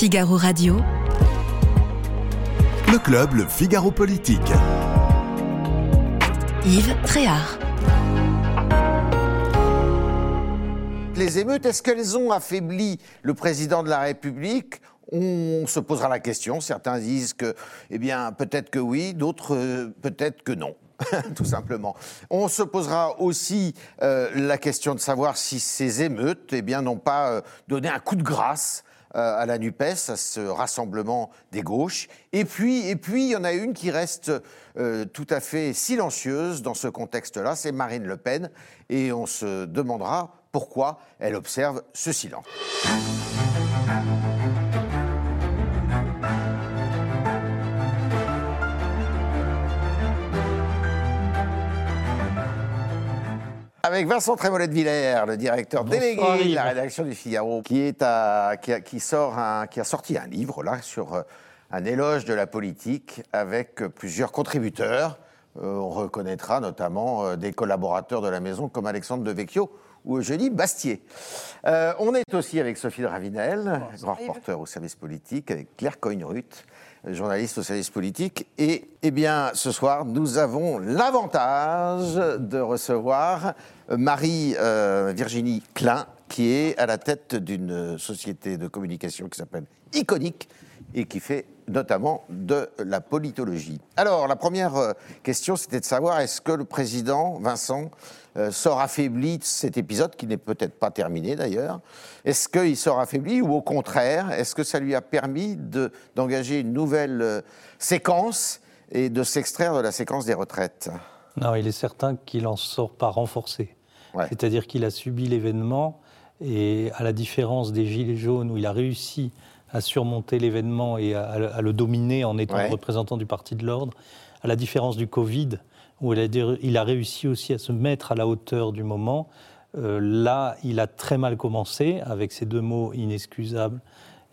Figaro Radio. Le club, le Figaro Politique. Yves Tréhard. Les émeutes, est-ce qu'elles ont affaibli le président de la République? On se posera la question. Certains disent que, eh bien, peut-être que oui, d'autres euh, peut-être que non. tout simplement. On se posera aussi euh, la question de savoir si ces émeutes eh bien, n'ont pas euh, donné un coup de grâce à la NUPES, à ce rassemblement des gauches. Et puis, et puis, il y en a une qui reste tout à fait silencieuse dans ce contexte-là, c'est Marine Le Pen. Et on se demandera pourquoi elle observe ce silence. Avec Vincent Trémollet de Villers, le directeur délégué de la rédaction du Figaro, qui, est à, qui, sort un, qui a sorti un livre là sur euh, un éloge de la politique avec plusieurs contributeurs. Euh, on reconnaîtra notamment euh, des collaborateurs de la maison comme Alexandre de Vecchio ou Eugénie Bastier. on est aussi avec Sophie de Ravinel, grand reporter au service politique, avec Claire Coignrut, journaliste au service politique. Et eh bien, ce soir, nous avons l'avantage de recevoir Marie-Virginie euh, Klein, qui est à la tête d'une société de communication qui s'appelle Iconique et qui fait notamment de la politologie. Alors, la première euh, question, c'était de savoir est-ce que le président Vincent euh, sort affaibli de cet épisode, qui n'est peut-être pas terminé d'ailleurs? Est-ce qu'il sort affaibli ou au contraire, est-ce que ça lui a permis d'engager une nouvelle euh, séquence et de s'extraire de la séquence des retraites? Non, il est certain qu'il en sort pas renforcé. C'est-à-dire qu'il a subi l'événement et à la différence des Gilets jaunes où il a réussi à surmonter l'événement et à, le dominer en étant représentant du Parti de l'ordre, à la différence du Covid, où il a, réussi aussi à se mettre à la hauteur du moment. Euh, là, il a très mal commencé avec ces deux mots inexcusables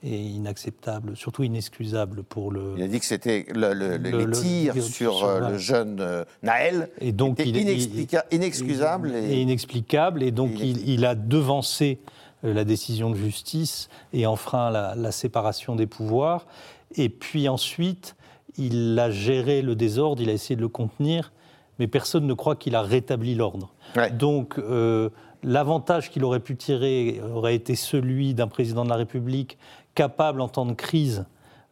et inacceptables, surtout inexcusables pour le. Il a dit que c'était le, les tirs sur, le jeune euh, Naël. Et donc, il, inexcusable et, inexplicable. Et donc, il, a devancé la décision de justice et enfreint la, la séparation des pouvoirs. Et puis ensuite, il a géré le désordre, il a essayé de le contenir mais personne ne croit qu'il a rétabli l'ordre. Donc, euh, l'avantage qu'il aurait pu tirer aurait été celui d'un président de la République capable, en temps de crise,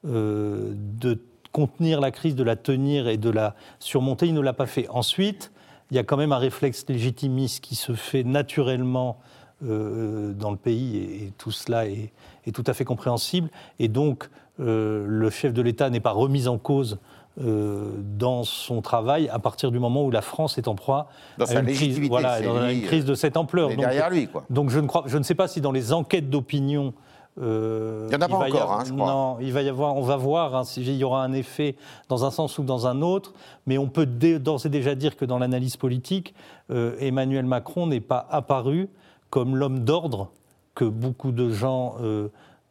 euh, de contenir la crise, de la tenir et de la surmonter. Il ne l'a pas fait. Ensuite, il y a quand même un réflexe légitimiste qui se fait naturellement euh, dans le pays, et, tout cela est, est, tout à fait compréhensible. Et donc, le chef de l'État n'est pas remis en cause euh, dans son travail à partir du moment où la France est en proie à une, crise, voilà, dans une crise de cette ampleur. Donc, derrière lui, quoi. Donc je ne, crois, je ne sais pas si dans les enquêtes d'opinion euh, il n'y en a pas encore, hein, je crois. Non, il va y avoir, on va voir hein, s'il y aura un effet dans un sens ou dans un autre, mais on peut d'ores et déjà dire que dans l'analyse politique, euh, Emmanuel Macron n'est pas apparu comme l'homme d'ordre que beaucoup de gens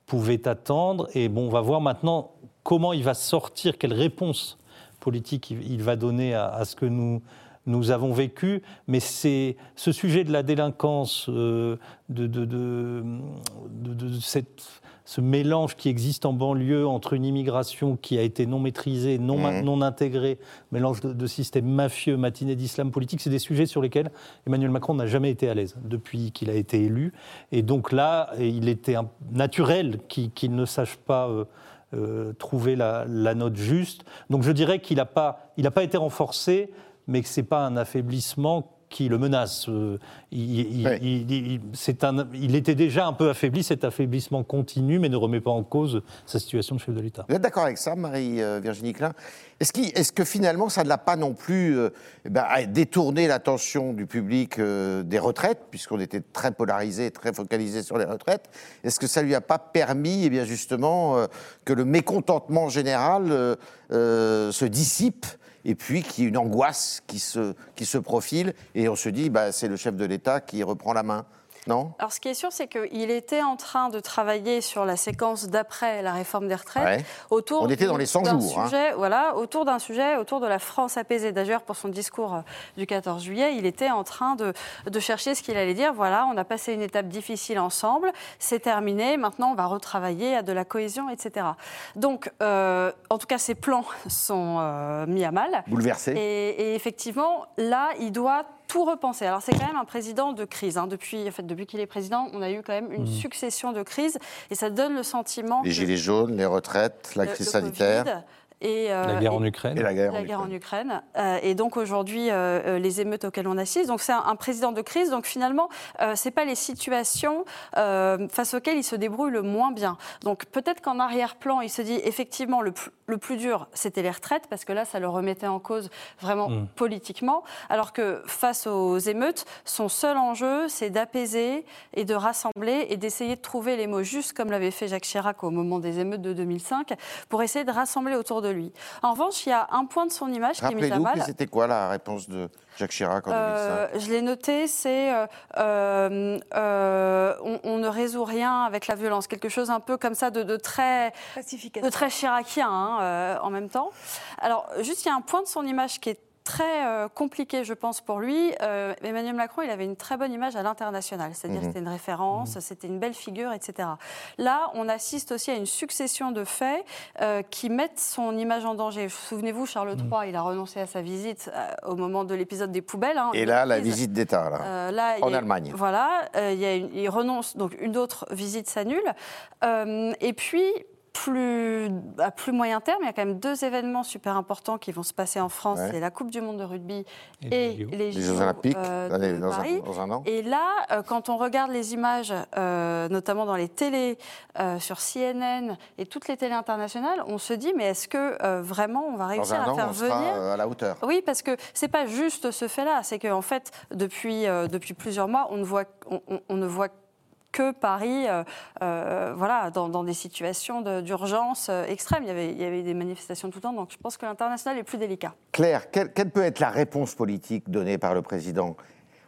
pouvaient attendre. Et bon, on va voir maintenant comment il va sortir, quelle réponse politique il, va donner à, ce que nous, nous avons vécu, mais c'est ce sujet de la délinquance, euh, de, de, de, cette, ce mélange qui existe en banlieue entre une immigration qui a été non maîtrisée, non, mmh. non intégrée, mélange de, systèmes mafieux, matinée d'islam politique, c'est des sujets sur lesquels Emmanuel Macron n'a jamais été à l'aise depuis qu'il a été élu. Et donc là, il était naturel qu'il ne sache pas... Euh, euh, trouver la, note juste. Donc je dirais qu'il n'a pas, il pas été renforcé, mais que ce n'est pas un affaiblissement qui le menace. Euh, il, un, il, était déjà un peu affaibli, cet affaiblissement continue, mais ne remet pas en cause sa situation de chef de l'État. Vous êtes d'accord avec ça, Marie-Virginie Klein? Est-ce, est que finalement, ça ne l'a pas non plus euh, eh ben, détourné l'attention du public euh, des retraites, puisqu'on était très polarisé, très focalisé sur les retraites? Est-ce que ça ne lui a pas permis, eh bien justement, que le mécontentement général se dissipe et puis qu'il y ait une angoisse qui se, qui se profile, et on se dit, bah, c'est le chef de l'État qui reprend la main. Non Alors, ce qui est sûr, c'est qu'il était en train de travailler sur la séquence d'après la réforme des retraites. Ouais. Autour On était dans les 100 d'un jours, hein. Voilà, autour d'un sujet, autour de la France apaisée. D'ailleurs, pour son discours euh, du 14 juillet, il était en train de, de chercher ce qu'il allait dire. Voilà, on a passé une étape difficile ensemble, c'est terminé, maintenant on va retravailler à de la cohésion, etc. Donc, euh, en tout cas, ses plans sont euh, mis à mal. Bouleversé. Et, et effectivement, là, il doit tout repenser. Alors, c'est quand même un président de crise. hein. Depuis, en fait, depuis qu'il est président, on a eu quand même une succession de crises. Et ça donne le sentiment. Les que gilets jaunes, les retraites, la le- crise le sanitaire Covid et, euh, La guerre et- en Ukraine. et la guerre. la en guerre en Ukraine. Euh, et donc aujourd'hui, euh, les émeutes auxquelles on assiste. Donc c'est un, un président de crise. Donc finalement, euh, c'est pas les situations euh, face auxquelles il se débrouille le moins bien. Donc peut-être qu'en arrière-plan, il se dit effectivement le, plus- le plus dur, c'était les retraites, parce que là, ça le remettait en cause vraiment Mm. politiquement. Alors que face aux émeutes, son seul enjeu, c'est d'apaiser et de rassembler et d'essayer de trouver les mots justes, comme l'avait fait Jacques Chirac au moment des émeutes de 2005, pour essayer de rassembler autour de lui. En revanche, il y a un point de son image qui est mis à mal. c'était quoi la réponse de Jacques Chirac en Euh, 2005 je l'ai noté, c'est euh, euh, euh, on, on ne résout rien avec la violence, quelque chose un peu comme ça de, de très de très chiracien hein, euh, en même temps. Alors, juste, il y a un point de son image qui est très euh, compliqué, je pense, pour lui. Euh, Emmanuel Macron, il avait une très bonne image à l'international, c'est-à-dire Mhm. c'était une référence, c'était une belle figure, etc. Là, on assiste aussi à une succession de faits euh, qui mettent son image en danger. Souvenez-vous, Charles III, il a renoncé à sa visite au moment de l'épisode des poubelles. hein, Et là, la visite d'État, là. Là, En a- Allemagne. Voilà, il, y a une- il renonce, donc une autre visite s'annule. Et puis, plus, à plus moyen terme, il y a quand même deux événements super importants qui vont se passer en France. Ouais. C'est la Coupe du Monde de rugby Et et, les Jeux Olympiques, euh, dans, les- de dans Paris. un, dans un an Et là, euh, quand on regarde les images, euh, notamment dans les télés, euh, sur CNN et toutes les télés internationales, on se dit, mais est-ce que euh, vraiment on va Dans réussir un à an, faire on sera venir euh, à la hauteur. oui, parce que c'est pas juste ce fait-là, c'est qu'en fait, depuis, euh, depuis plusieurs mois, on ne voit, on, on- on ne voit que Paris, euh, euh, voilà, dans, dans des situations de- d'urgence euh, extrêmes. Il y, avait, il y avait des manifestations tout le temps, donc je pense que l'international est plus délicat. Claire, quelle, quelle peut être la réponse politique donnée par le président?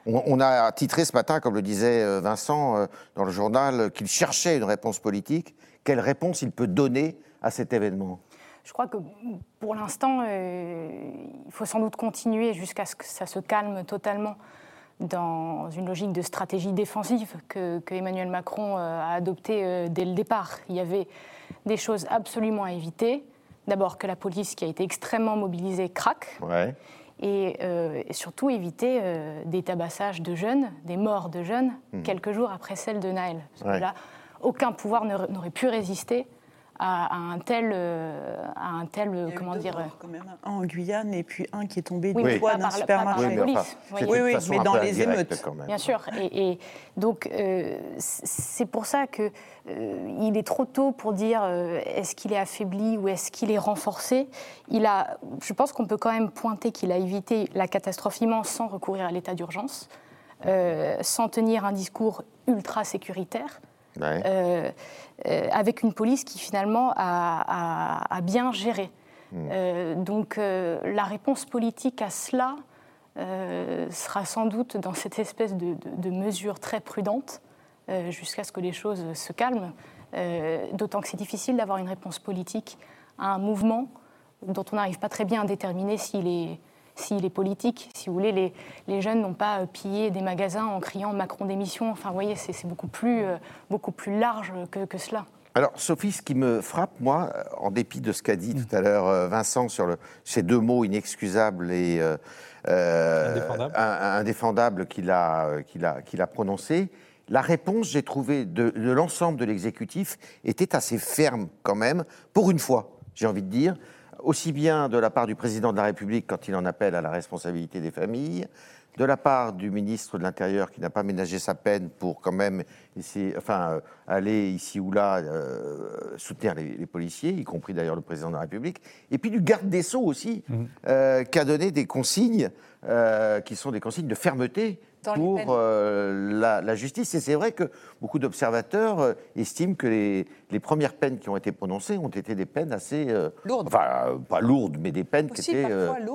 On, on a titré ce matin, comme le disait Vincent dans le journal, qu'il cherchait une réponse politique. Quelle réponse il peut donner à cet événement? Je crois que pour l'instant, euh, il faut sans doute continuer jusqu'à ce que ça se calme totalement dans une logique de stratégie défensive que, que Emmanuel Macron euh, a adoptée euh, dès le départ. Il y avait des choses absolument à éviter. D'abord que la police, qui a été extrêmement mobilisée, craque. ouais. Et, euh, et surtout éviter euh, des tabassages de jeunes, des morts de jeunes, quelques jours après celle de Naël. Parce que là, aucun pouvoir n'aurait pu résister à, à un tel, euh, à un tel, Il y a eu comment deux dire, morts, quand même, un en Guyane et puis un qui est tombé Oui, toit pas d'un supermarché. la mais enfin, Oui, oui, mais dans les émeutes. quand même. Bien sûr. Et, et donc, euh, c'est pour ça que euh, il est trop tôt pour dire euh, est-ce qu'il est affaibli ou est-ce qu'il est renforcé. Il a, je pense qu'on peut quand même pointer qu'il a évité la catastrophe immense sans recourir à l'état d'urgence, euh, sans tenir un discours ultra sécuritaire. Ouais. euh, euh, avec une police qui finalement a, a- a bien géré. Euh, donc la réponse politique à cela sera sans doute dans cette espèce de, de- de mesure très prudente jusqu'à ce que les choses se calment. D'autant que c'est difficile d'avoir une réponse politique à un mouvement dont on n'arrive pas très bien à déterminer s'il est, s'il est politique. Si vous voulez, les, les jeunes n'ont pas euh, pillé des magasins en criant Macron démission. Enfin, vous voyez, c'est beaucoup, plus, euh, beaucoup plus large que, que cela. Alors, Sophie, ce qui me frappe, moi, euh, en dépit de ce qu'a dit tout à l'heure Vincent sur le- ces deux mots inexcusables et euh, Indéfendables. qu'il a, a, qu'il a prononcé, la réponse, j'ai trouvé, de, de l'ensemble de l'exécutif était assez ferme quand même, pour une fois, j'ai envie de dire, aussi bien de la part du président de la République quand il en appelle à la responsabilité des familles, de la part du ministre de l'Intérieur qui n'a pas ménagé sa peine pour quand même essayer, enfin, euh, aller ici ou là euh, soutenir les, les policiers, y compris d'ailleurs le président de la République, et puis du garde des Sceaux aussi, euh, qui a donné des consignes euh, qui sont des consignes de fermeté pour euh, la, justice. Et c'est vrai que beaucoup d'observateurs euh, estiment que les, les, premières peines qui ont été prononcées ont été des peines assez euh, lourdes. Enfin, pas lourdes, mais des peines qui étaient,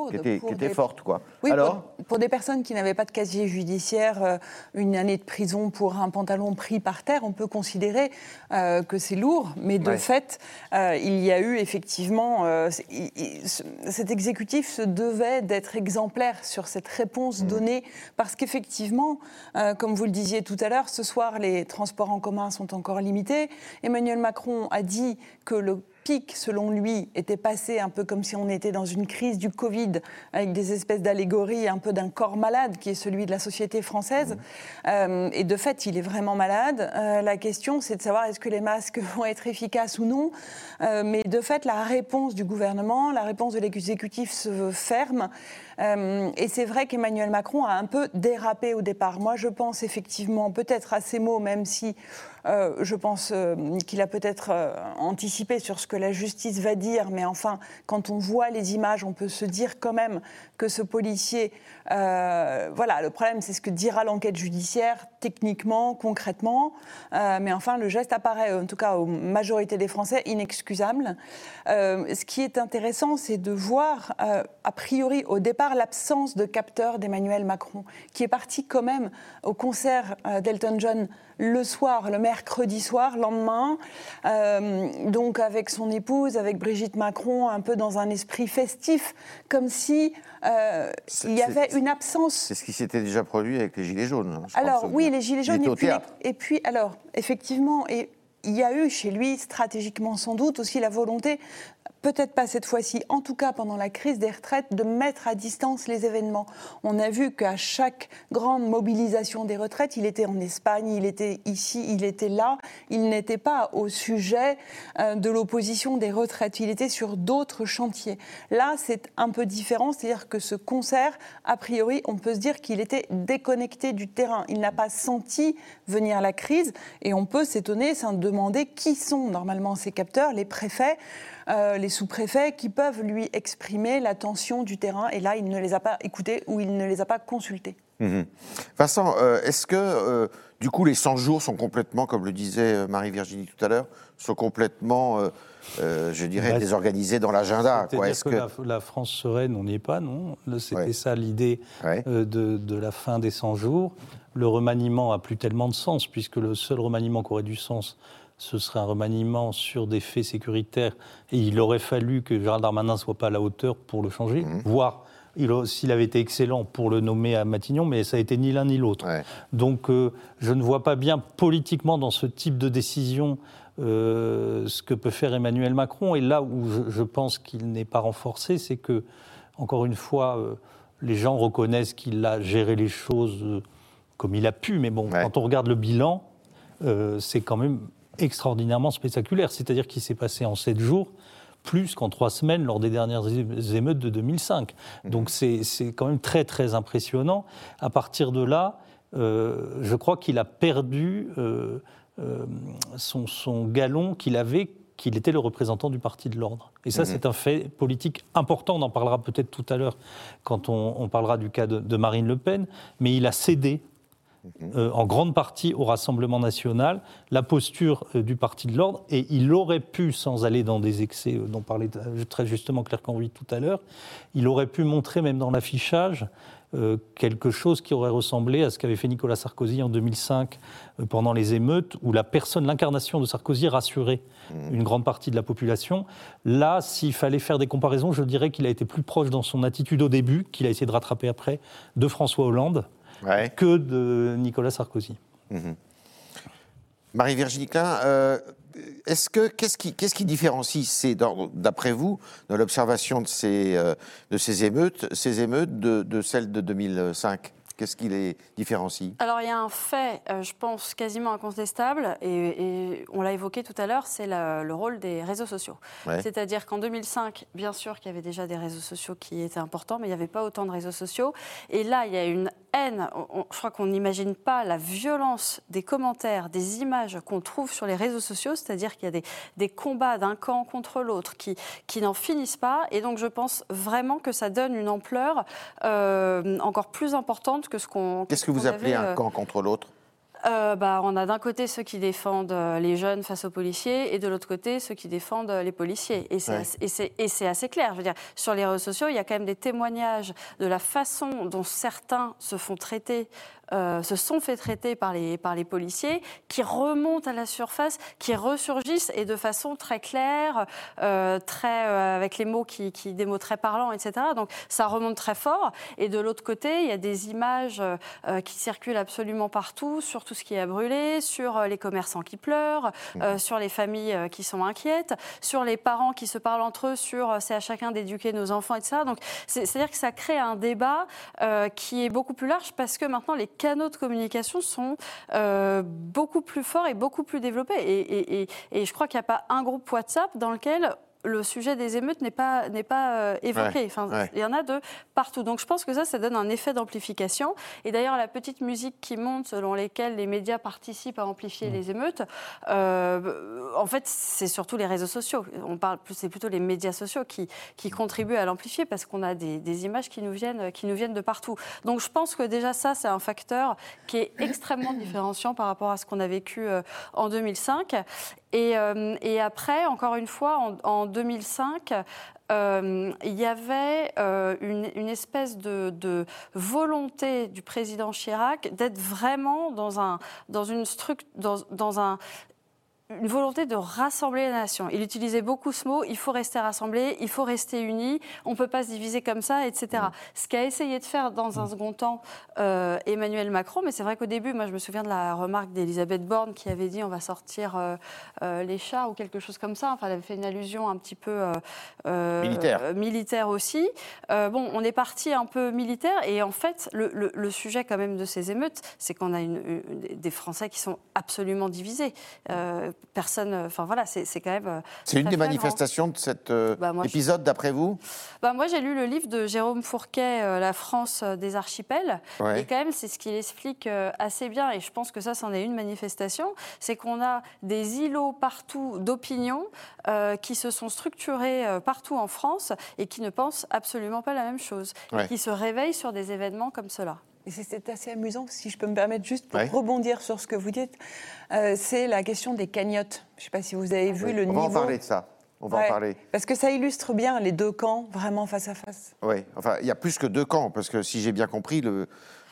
qui étaient, qui étaient fortes, quoi. Oui, Alors, pour, des personnes qui n'avaient pas de casier judiciaire, une année de prison pour un pantalon pris par terre, on peut considérer que c'est lourd, mais de fait, il y a eu effectivement cet exécutif se devait d'être exemplaire sur cette réponse mmh. donnée parce qu'effectivement, euh, comme vous le disiez tout à l'heure, ce soir, les transports en commun sont encore limités. Emmanuel Macron a dit que le pic, selon lui, était passé un peu comme si on était dans une crise du Covid, avec des espèces d'allégories un peu d'un corps malade qui est celui de la société française. Mmh. Euh, et de fait, il est vraiment malade. Euh, la question, c'est de savoir est-ce que les masques vont être efficaces ou non? Euh, mais de fait, la réponse du gouvernement, la réponse de l'exécutif se ferme. et c'est vrai qu'Emmanuel Macron a un peu dérapé au départ. Moi, je pense effectivement, peut-être à ces mots, même si euh, je pense euh, qu'il a peut-être euh, anticipé sur ce que la justice va dire, mais enfin, quand on voit les images, on peut se dire quand même que ce policier, voilà, le problème, c'est ce que dira l'enquête judiciaire, techniquement, concrètement, mais enfin, le geste apparaît, en tout cas aux majorités des Français, inexcusable. ce qui est intéressant, c'est de voir, a priori, au départ, l'absence de capteur d'Emmanuel Macron, qui est parti quand même au concert d'Elton John le soir, le mercredi soir, lendemain, euh, donc avec son épouse, avec Brigitte Macron, un peu dans un esprit festif, comme si euh, il y avait une absence. C'est ce qui s'était déjà produit avec les Gilets jaunes. Hein, alors oui, les Gilets jaunes. Et puis, et puis, alors, effectivement, et il y a eu chez lui, stratégiquement sans doute, aussi la volonté peut-être pas cette fois-ci, en tout cas pendant la crise des retraites, de mettre à distance les événements. On a vu qu'à chaque grande mobilisation des retraites, il était en Espagne, il était ici, il était là, il n'était pas au sujet euh, de l'opposition des retraites, il était sur d'autres chantiers. Là, c'est un peu différent, c'est-à-dire que ce concert, a priori, on peut se dire qu'il était déconnecté du terrain. Il n'a pas senti venir la crise et on peut s'étonner, s'en demander qui sont normalement ces capteurs, les préfets. Euh, les sous-préfets qui peuvent lui exprimer l'attention du terrain. Et là, il ne les a pas écoutés ou il ne les a pas consultés. Mhm. Vincent, euh, est-ce que euh, du coup les 100 jours sont complètement, comme le disait Marie-Virginie tout à l'heure, sont complètement, je dirais, bah, désorganisés dans l'agenda C'est-à-dire que, la, France sereine, on n'y est pas, non? C'était ça l'idée de, de, la fin des 100 jours. Le remaniement a plus tellement de sens, puisque le seul remaniement qui aurait du sens, ce serait un remaniement sur des faits sécuritaires et il aurait fallu que Gérald Darmanin ne soit pas à la hauteur pour le changer, mmh. voire s'il avait été excellent pour le nommer à Matignon, mais ça a été ni l'un ni l'autre. Donc euh, je ne vois pas bien politiquement dans ce type de décision euh, ce que peut faire Emmanuel Macron. Et là où je, pense qu'il n'est pas renforcé, c'est que, encore une fois, euh, les gens reconnaissent qu'il a géré les choses comme il a pu. Mais bon, quand on regarde le bilan, c'est quand même extraordinairement spectaculaire. C'est-à-dire qu'il s'est passé en sept jours plus qu'en trois semaines lors des dernières émeutes de 2005. Mmh. Donc c'est quand même très très impressionnant. À partir de là, euh, je crois qu'il a perdu euh, euh, son, son, galon qu'il avait qu'il était le représentant du parti de l'ordre. Et ça, mmh. c'est un fait politique important. On en parlera peut-être tout à l'heure quand on, parlera du cas de, de, Marine Le Pen. Mais il a cédé euh, en grande partie au Rassemblement national, la posture euh, du Parti de l'ordre, et il aurait pu, sans aller dans des excès euh, dont parlait très justement Claire Canvy tout à l'heure, il aurait pu montrer même dans l'affichage quelque chose qui aurait ressemblé à ce qu'avait fait Nicolas Sarkozy en 2005 pendant les émeutes, où la personne, l'incarnation de Sarkozy rassurait mmh. une grande partie de la population. Là, s'il fallait faire des comparaisons, je dirais qu'il a été plus proche dans son attitude au début, qu'il a essayé de rattraper après, de François Hollande que de Nicolas Sarkozy. Mhm. Marie-Virginie Klein, euh, est-ce que qu'est-ce qui, qu'est-ce qui différencie, d'après vous, dans l'observation de ces, euh, de ces émeutes, ces émeutes de, de celles de 2005 Qu'est-ce qui les différencie? Alors il y a un fait, euh, je pense, quasiment incontestable, et, on l'a évoqué tout à l'heure, c'est le rôle des réseaux sociaux. C'est-à-dire qu'en 2005, bien sûr qu'il y avait déjà des réseaux sociaux qui étaient importants, mais il n'y avait pas autant de réseaux sociaux. Et là, il y a une haine, je crois qu'on n'imagine pas la violence des commentaires, des images qu'on trouve sur les réseaux sociaux, c'est-à-dire qu'il y a des, combats d'un camp contre l'autre qui, qui n'en finissent pas. Et donc je pense vraiment que ça donne une ampleur euh, encore plus importante que ce qu'on. Qu'est-ce que vous appelez un camp contre l'autre? Euh, bah, on a d'un côté ceux qui défendent euh, les jeunes face aux policiers et de l'autre côté ceux qui défendent euh, les policiers. Et c'est assez, assez, clair. Je veux dire, sur les réseaux sociaux, il y a quand même des témoignages de la façon dont certains se font traiter euh, se sont fait traiter par les, par les policiers, qui remontent à la surface, qui ressurgissent et de façon très claire, euh, très, euh, avec les mots qui, qui, des mots très parlants, etc. Donc ça remonte très fort. Et de l'autre côté, il y a des images qui circulent absolument partout sur tout ce qui a brûlé, sur les commerçants qui pleurent, mmh. sur les familles qui sont inquiètes, sur les parents qui se parlent entre eux, sur c'est à chacun d'éduquer nos enfants, etc. Donc c'est-à-dire que ça crée un débat qui est beaucoup plus large parce que maintenant les canaux de communication sont euh, beaucoup plus forts et beaucoup plus développés. Et, et je crois qu'il n'y a pas un groupe WhatsApp dans lequel le sujet des émeutes n'est pas, n'est pas euh, évoqué. enfin, Il y en a de partout. Donc je pense que ça, ça donne un effet d'amplification. Et d'ailleurs, la petite musique qui monte, selon lesquelles les médias participent à amplifier mm. les émeutes, euh, en fait, c'est surtout les réseaux sociaux. On parle, c'est plutôt les médias sociaux qui, qui contribuent à l'amplifier parce qu'on a des, des, images qui nous, viennent, qui nous viennent de partout. Donc je pense que déjà ça, c'est un facteur qui est extrêmement différenciant par rapport à ce qu'on a vécu euh, en 2005. Euh, et, après, encore une fois, en, 2005, euh, il y avait euh, une, espèce de, volonté du président Chirac d'être vraiment dans, un, dans, dans un, une volonté de rassembler la nation. Il utilisait beaucoup ce mot, il faut rester rassemblé, il faut rester unis, on ne peut pas se diviser comme ça, etc. Mm. Ce qu'a essayé de faire dans un mm. second temps euh, Emmanuel Macron, mais c'est vrai qu'au début, moi je me souviens de la remarque d'Elisabeth Borne qui avait dit on va sortir euh, euh, les chats ou quelque chose comme ça. Enfin, elle avait fait une allusion un petit peu militaire. militaire aussi. bon, on est parti un peu militaire et en fait, le, sujet quand même de ces émeutes, c'est qu'on a une, des Français qui sont absolument divisés personne. Euh, enfin voilà, c'est quand même. Euh, c'est une des manifestations de cet euh, bah, épisode, d'après vous? Bah, Moi, j'ai lu le livre de Jérôme Fourquet, La France des archipels. Et quand même, c'est ce qu'il explique assez bien. Et je pense que ça, c'en est une manifestation. C'est qu'on a des îlots partout d'opinion qui se sont structurés partout en France et qui ne pensent absolument pas la même chose. Et qui se réveillent sur des événements comme cela. C'est assez amusant, si je peux me permettre juste pour rebondir sur ce que vous dites, euh, c'est la question des cagnottes. Je ne sais pas si vous avez vu le niveau. On va en parler de ça. On va en parler. Parce que ça illustre bien les deux camps vraiment face à face. Oui, enfin, il y a plus que deux camps, parce que si j'ai bien compris, le,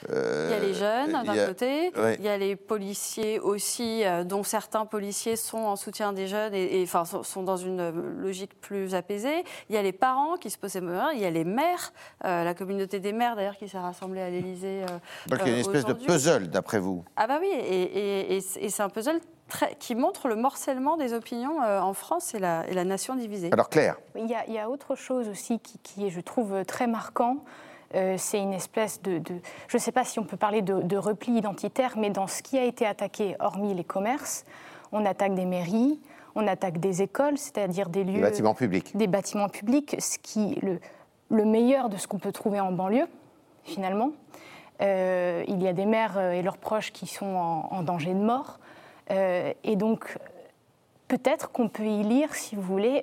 euh, il y a les jeunes d'un côté, il y a les policiers aussi, euh, dont certains policiers sont en soutien des jeunes et, enfin, sont, dans une logique plus apaisée. Il y a les parents qui se posent ces il y a les maires, euh, la communauté des maires d'ailleurs qui s'est rassemblée à l'Élysée. Donc il y a une espèce de puzzle d'après vous. Ah bah oui, et, c'est un puzzle Très, qui montre le morcellement des opinions en France et la, et la, nation divisée. Alors Claire il y, a, il y a autre chose aussi qui, qui, est, je trouve, très marquant. Euh, c'est une espèce de, je ne sais pas si on peut parler de, repli identitaire, mais dans ce qui a été attaqué, hormis les commerces, on attaque des mairies, on attaque des écoles, c'est-à-dire des lieux... Des bâtiments publics. Des bâtiments publics, ce qui le, le meilleur de ce qu'on peut trouver en banlieue, finalement. Euh, il y a des mères euh, et leurs proches qui sont en, danger de mort. et donc, peut-être qu'on peut y lire, si vous voulez,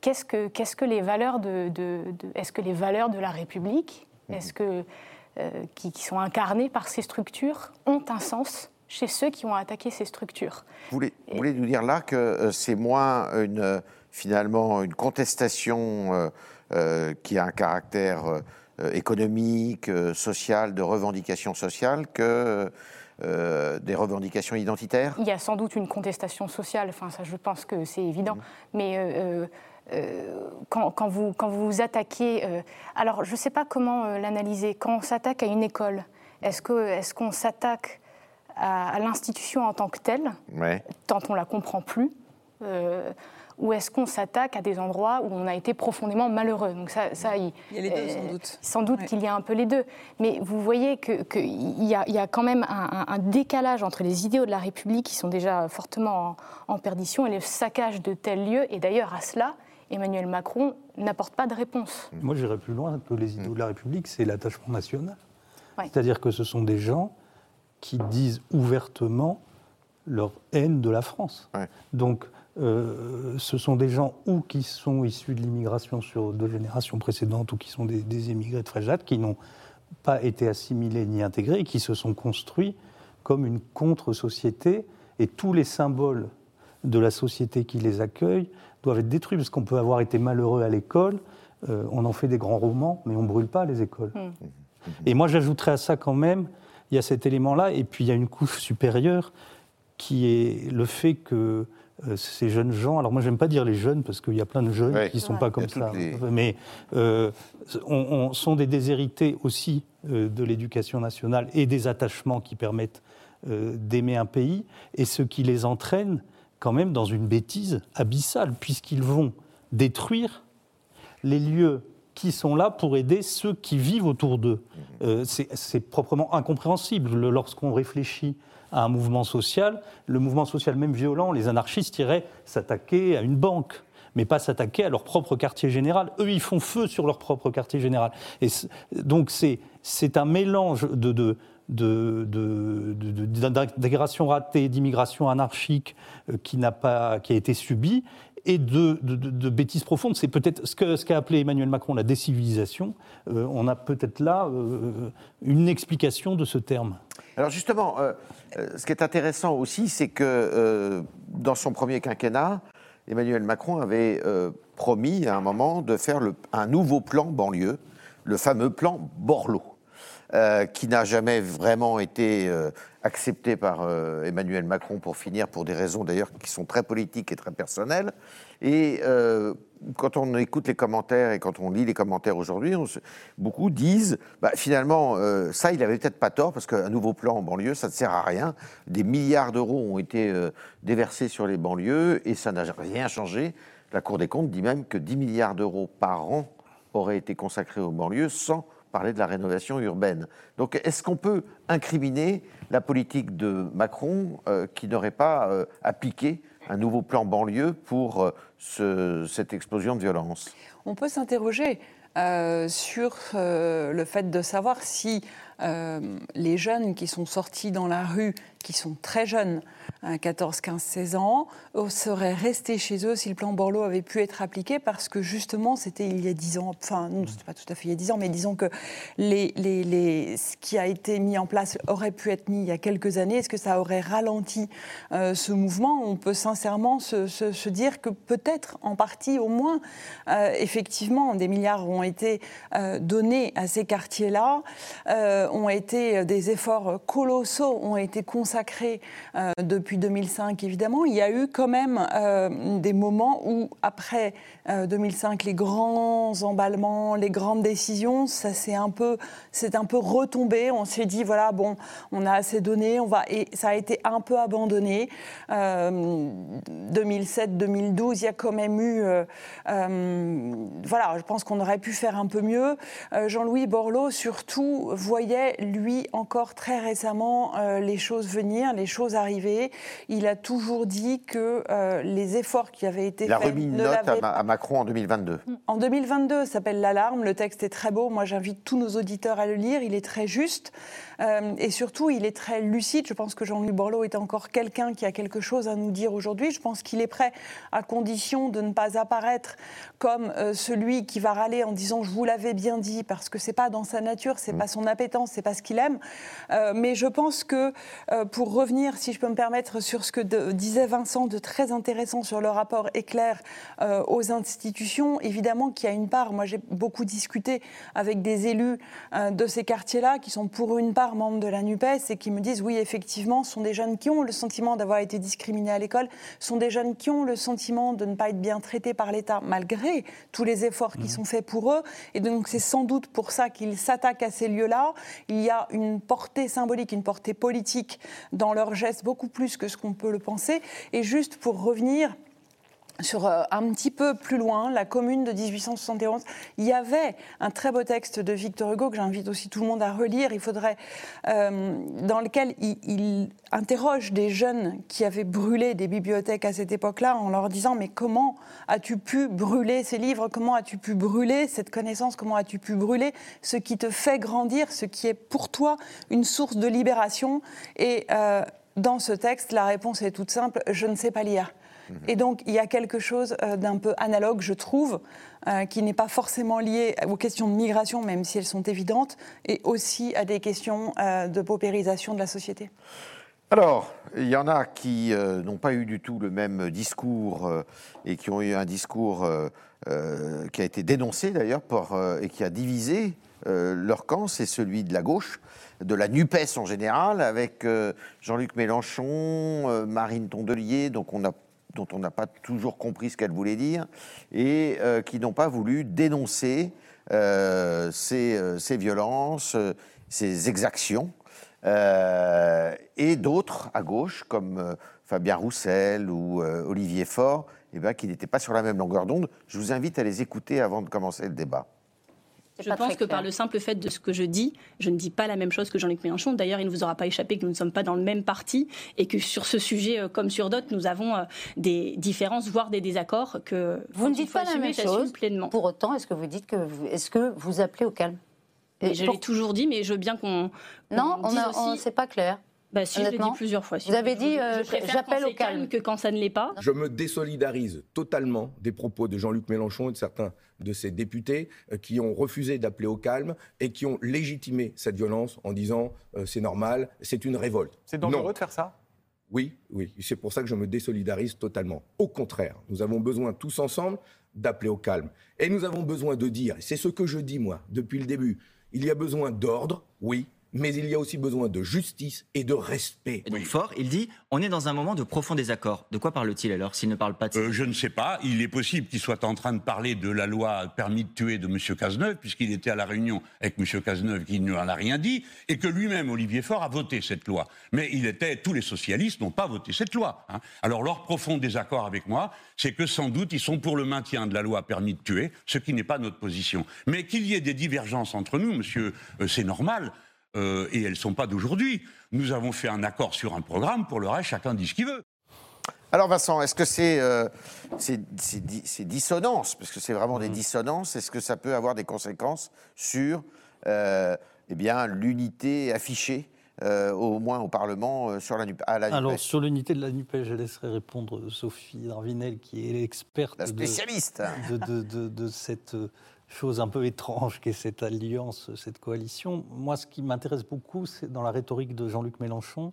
qu'est-ce que, qu'est-ce que les valeurs de, est-ce que les valeurs de la République, mhm. est-ce que euh, qui, sont incarnées par ces structures ont un sens chez ceux qui ont attaqué ces structures? Vous voulez, vous voulez nous dire là que euh, c'est moins une, finalement une contestation qui a un caractère économique, social, de revendication sociale que euh, des revendications identitaires? Il y a sans doute une contestation sociale, enfin ça je pense que c'est évident, mmh. mais euh, euh, quand, vous, quand vous attaquez... alors je ne sais pas comment l'analyser, quand on s'attaque à une école, est-ce qu'on est qu'on s'attaque à, l'institution en tant que telle, tant on ne la comprend plus ou est-ce qu'on s'attaque à des endroits où on a été profondément malheureux Donc ça, ça il, y a les deux, sans doute. Sans doute qu'il y a un peu les deux. Mais vous voyez qu'il que y, a, y a quand même un, décalage entre les idéaux de la République qui sont déjà fortement en, perdition et le saccage de tels lieux. Et d'ailleurs, à cela, Emmanuel Macron n'apporte pas de réponse. Moi, j'irais plus loin que les idéaux de la République, c'est l'attachement national. C'est-à-dire que ce sont des gens qui disent ouvertement leur haine de la France. Donc, euh, ce sont des gens ou qui sont issus de l'immigration sur deux générations précédentes ou qui sont des, émigrés de Fréjat qui n'ont pas été assimilés ni intégrés et qui se sont construits comme une contre-société. Et tous les symboles de la société qui les accueille doivent être détruits, parce qu'on peut avoir été malheureux à l'école, euh, on en fait des grands romans, mais on ne brûle pas les écoles. Hmm. Et moi, j'ajouterais à ça quand même, il y a cet élément-là, et puis il y a une couche supérieure qui est le fait que euh, ces jeunes gens, alors moi j'aime pas dire les jeunes parce qu'il y a plein de jeunes qui ne sont pas comme ça, mais euh, on, sont des déshérités aussi de l'éducation nationale et des attachements qui permettent d'aimer un pays, et ce qui les entraîne quand même dans une bêtise abyssale, puisqu'ils vont détruire les lieux qui sont là pour aider ceux qui vivent autour d'eux. Mhm. Euh, c'est proprement incompréhensible lorsqu'on réfléchit à un mouvement social. Le mouvement social, même violent, les anarchistes iraient s'attaquer à une banque mais pas s'attaquer à leur propre quartier général. Eux, ils font feu sur leur propre quartier général. Et donc c'est un mélange de, de, d'intégration ratée, d'immigration anarchique euh, qui, n'a pas, qui a été subie, et de, bêtises profondes. C'est peut-être ce qu'a appelé Emmanuel Macron la décivilisation. Euh, on a peut-être là euh, une explication de ce terme. Alors justement, ce qui est intéressant aussi, c'est que dans son premier quinquennat, Emmanuel Macron avait promis à un moment de faire un nouveau plan banlieue, le fameux plan Borloo. Euh, qui n'a jamais vraiment été euh, accepté par euh, Emmanuel Macron pour finir, pour des raisons d'ailleurs qui sont très politiques et très personnelles. Et quand on écoute les commentaires et quand on lit les commentaires aujourd'hui, beaucoup disent bah, finalement, ça, il avait peut-être pas tort, parce qu'un nouveau plan en banlieue, ça ne sert à rien. Des milliards d'euros ont été déversés sur les banlieues et ça n'a rien changé. La Cour des comptes dit même que 10 milliards d'euros par an auraient été consacrés aux banlieues sans parler de la rénovation urbaine. Donc est-ce qu'on peut incriminer la politique de Macron euh, qui n'aurait pas euh, appliqué un nouveau plan banlieue pour euh, cette explosion de violence? On peut s'interroger sur le fait de savoir si les jeunes qui sont sortis dans la rue qui sont très jeunes, 14, 15, 16 ans, seraient restés chez eux si le plan Borloo avait pu être appliqué parce que justement c'était il y a 10 ans, enfin non, c'était pas tout à fait il y a 10 ans, mais disons que ce qui a été mis en place aurait pu être mis il y a quelques années. Est-ce que ça aurait ralenti euh, ce mouvement? On peut sincèrement se, dire que peut-être en partie au moins, euh, effectivement, des milliards ont été euh, donnés à ces quartiers-là, ont été des efforts colossaux, ont été consentis consacré euh, depuis 2005, évidemment. Il y a eu quand même euh, des moments où, après 2005, euh, les grands emballements, les grandes décisions, ça s'est un peu, c'est un peu retombé. On s'est dit, voilà, bon, on a assez donné, on va, et ça a été un peu abandonné. 2007, 2012, il y a quand même eu, voilà, je pense qu'on aurait pu faire un peu mieux. Jean-Louis Borloo, surtout, voyait, lui, encore très récemment, les choses venir les choses arriver. Il a toujours dit que euh, les efforts qui avaient été faits. Il a remis une note à, Macron en 2022. En 2022, ça s'appelle L'alarme. Le texte est très beau. Moi, j'invite tous nos auditeurs à le lire. Il est très juste. Euh, et surtout, il est très lucide. Je pense que Jean-Louis Borloo est encore quelqu'un qui a quelque chose à nous dire aujourd'hui. Je pense qu'il est prêt, à condition de ne pas apparaître comme euh, celui qui va râler en disant je vous l'avais bien dit, parce que c'est pas dans sa nature, c'est n'est pas son appétence, c'est pas ce qu'il aime. mais je pense que pour revenir, si je peux me permettre, sur ce que disait Vincent de très intéressant sur le rapport éclair euh, aux institutions, évidemment qu'il y a une part, moi j'ai beaucoup discuté avec des élus euh, de ces quartiers-là qui sont pour une part membres de la NUPES et qui me disent oui, effectivement, ce sont des jeunes qui ont le sentiment d'avoir été discriminés à l'école, ce sont des jeunes qui ont le sentiment de ne pas être bien traités par l'État malgré tous les efforts qui mmh. sont faits pour eux. Et donc c'est sans doute pour ça qu'ils s'attaquent à ces lieux-là. Il y a une portée symbolique, une portée politique dans leurs gestes beaucoup plus que ce qu'on peut le penser. Et juste pour revenir sur euh, un petit peu plus loin, la commune de 1871, il y avait un très beau texte de Victor Hugo que j'invite aussi tout le monde à relire. Il faudrait, euh, dans lequel il, interroge des jeunes qui avaient brûlé des bibliothèques à cette époque-là en leur disant mais comment as-tu pu brûler ces livres? Comment as-tu pu brûler cette connaissance? Comment as-tu pu brûler ce qui te fait grandir, ce qui est pour toi une source de libération? Et euh, dans ce texte, la réponse est toute simple, je ne sais pas lire. Mhm. Et donc, il y a quelque chose euh, d'un peu analogue, je trouve, euh, qui n'est pas forcément lié aux questions de migration, même si elles sont évidentes, et aussi à des questions euh, de paupérisation de la société. Alors, il y en a qui n'ont pas eu du tout le même discours et qui ont eu un discours qui a été dénoncé d'ailleurs et qui a divisé leur camp, c'est celui de la gauche de la NUPES en général, avec Jean-Luc Mélenchon, Marine Tondelier, donc on a dont on n'a pas toujours compris ce qu'elle voulait dire, et euh, qui n'ont pas voulu dénoncer euh, ces, euh, ces, violences, ces exactions, et d'autres à gauche, comme Fabien Roussel ou Olivier Faure, eh ben, qui n'étaient pas sur la même longueur d'onde. Je vous invite à les écouter avant de commencer le débat. Je pense que par le simple fait de ce que je dis, je ne dis pas la même chose que Jean-Luc Mélenchon. D'ailleurs, il ne vous aura pas échappé que nous ne sommes pas dans le même parti et que sur ce sujet, euh, comme sur d'autres, nous avons euh, des différences, voire des désaccords que vous ne dites pas la même chose. Pleinement. Pour autant, est-ce que vous dites que vous, est-ce que vous appelez au calme? Je l'ai toujours dit, mais je veux bien qu'on. non, on, on c'est pas clair. Bah, si, je l'ai dit plusieurs fois. vous avez dit, euh, j'appelle au calme. que quand ça ne l'est pas. Je me désolidarise totalement des propos de Jean-Luc Mélenchon et de certains de ses députés euh, qui ont refusé d'appeler au calme et qui ont légitimé cette violence en disant euh, c'est normal, c'est une révolte. C'est dangereux de faire ça? Oui, oui. C'est pour ça que je me désolidarise totalement. Au contraire, nous avons besoin tous ensemble d'appeler au calme. Et nous avons besoin de dire, et c'est ce que je dis moi depuis le début, il y a besoin d'ordre, oui, mais il y a aussi besoin de justice et de respect. Et donc fort, il dit on est dans un moment de profond désaccord. De quoi parle-t-il alors s'il ne parle pas de euh, Je ne sais pas. Il est possible qu'il soit en train de parler de la loi permis de tuer de M. Cazeneuve, puisqu'il était à la réunion avec M. Cazeneuve qui n'en a rien dit, et que lui-même, Olivier Faure, a voté cette loi. Mais il était, tous les socialistes n'ont pas voté cette loi. Hein. Alors leur profond désaccord avec moi, c'est que sans doute ils sont pour le maintien de la loi permis de tuer, ce qui n'est pas notre position. Mais qu'il y ait des divergences entre nous, monsieur, euh, c'est normal. Euh, et elles ne sont pas d'aujourd'hui. Nous avons fait un accord sur un programme, pour le reste, chacun dit ce qu'il veut. Alors Vincent, est-ce que c'est euh, ces, dissonances, parce que c'est vraiment des mmh. dissonances, est-ce que ça peut avoir des conséquences sur euh, eh bien, l'unité affichée au moins au Parlement sur la, à la Alors, sur l'unité de la NUPES, je laisserai répondre Sophie Darvinel, qui est l'experte de, de, de, de, cette chose un peu étrange qu'est cette alliance, cette coalition. Moi, ce qui m'intéresse beaucoup, c'est dans la rhétorique de Jean-Luc Mélenchon,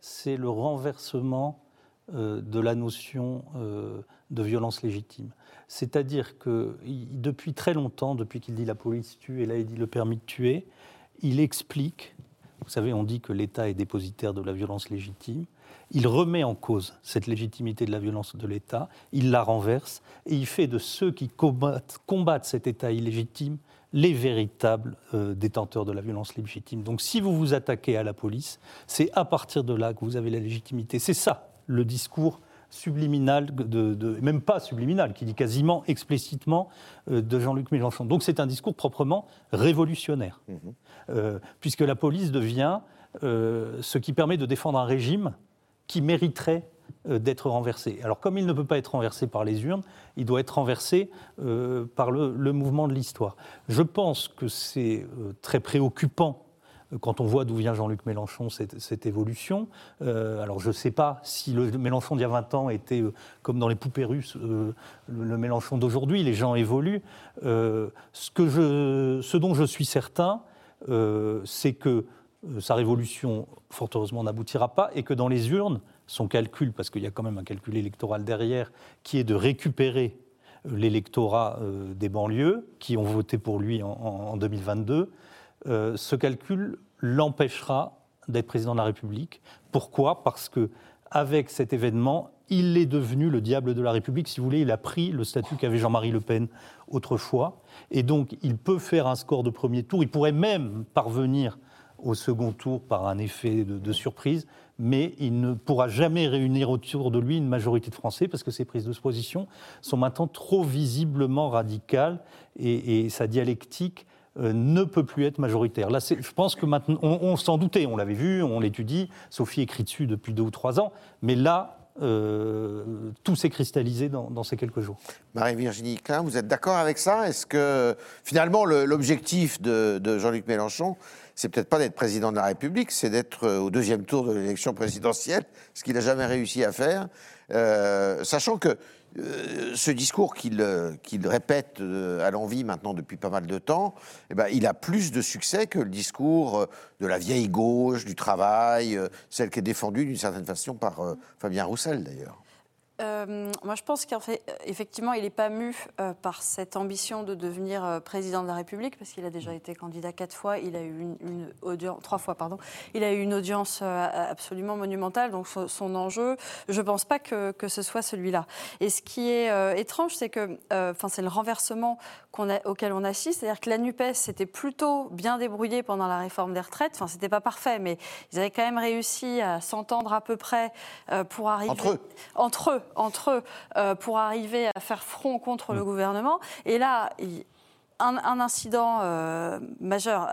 c'est le renversement euh, de la notion euh, de violence légitime. C'est-à-dire que depuis très longtemps, depuis qu'il dit la police tue et là il dit le permis de tuer, il explique, vous savez, on dit que l'État est dépositaire de la violence légitime, il remet en cause cette légitimité de la violence de l'État, il la renverse et il fait de ceux qui combattent, cet État illégitime les véritables euh, détenteurs de la violence légitime. Donc si vous vous attaquez à la police, c'est à partir de là que vous avez la légitimité. C'est ça le discours subliminal, de, même pas subliminal, qui dit quasiment explicitement euh, de Jean-Luc Mélenchon. Donc c'est un discours proprement révolutionnaire, mmh euh, puisque la police devient ce qui permet de défendre un régime qui mériterait euh, d'être renversé. Alors comme il ne peut pas être renversé par les urnes, il doit être renversé euh, par le, mouvement de l'histoire. Je pense que c'est euh, très préoccupant quand on voit d'où vient Jean-Luc Mélenchon, cette, évolution. alors je ne sais pas si le Mélenchon d'il y a 20 ans était comme dans les poupées russes, le, Mélenchon d'aujourd'hui, les gens évoluent. ce, dont je suis certain, c'est que sa révolution, fort heureusement, n'aboutira pas, et que dans les urnes, son calcul, parce qu'il y a quand même un calcul électoral derrière, qui est de récupérer euh, l'électorat euh, des banlieues, qui ont voté pour lui en, 2022, ce calcul l'empêchera d'être président de la République. Pourquoi? Parce que avec cet événement, il est devenu le diable de la République. Si vous voulez, il a pris le statut qu'avait Jean-Marie Le Pen autrefois. Et donc, il peut faire un score de premier tour. Il pourrait même parvenir au second tour par un effet de, surprise, mais il ne pourra jamais réunir autour de lui une majorité de Français parce que ses prises de position sont maintenant trop visiblement radicales et, sa dialectique euh, ne peut plus être majoritaire. Là, je pense que maintenant, on, s'en doutait, on l'avait vu, on l'étudie, Sophie écrit dessus depuis deux ou trois ans, mais là, tout s'est cristallisé dans, ces quelques jours. Marie-Virginie Klein, vous êtes d'accord avec ça? Est-ce que finalement l'objectif de Jean-Luc Mélenchon, c'est peut-être pas d'être président de la République, c'est d'être euh, au deuxième tour de l'élection présidentielle, ce qu'il n'a jamais réussi à faire, euh, sachant que euh, ce discours qu'il répète à l'envie maintenant depuis pas mal de temps, eh ben, il a plus de succès que le discours de la vieille gauche, du travail, celle qui est défendue d'une certaine façon par Fabien Roussel d'ailleurs. Euh, moi, je pense qu'en fait, effectivement, il n'est pas mu euh, par cette ambition de devenir euh, président de la République, parce qu'il a déjà été candidat quatre fois, il a eu une, audience, trois fois, pardon, il a eu une audience absolument monumentale. Donc, son, enjeu, je ne pense pas que, que, ce soit celui-là. Et ce qui est étrange, c'est que, enfin, c'est le renversement auquel on assiste, c'est-à-dire que la Nupes s'était plutôt bien débrouillée pendant la réforme des retraites. Enfin, c'était pas parfait, mais ils avaient quand même réussi à s'entendre à peu près pour arriver entre eux. Entre eux entre eux euh, pour arriver à faire front contre le mm. gouvernement. Et là, un, incident euh, majeur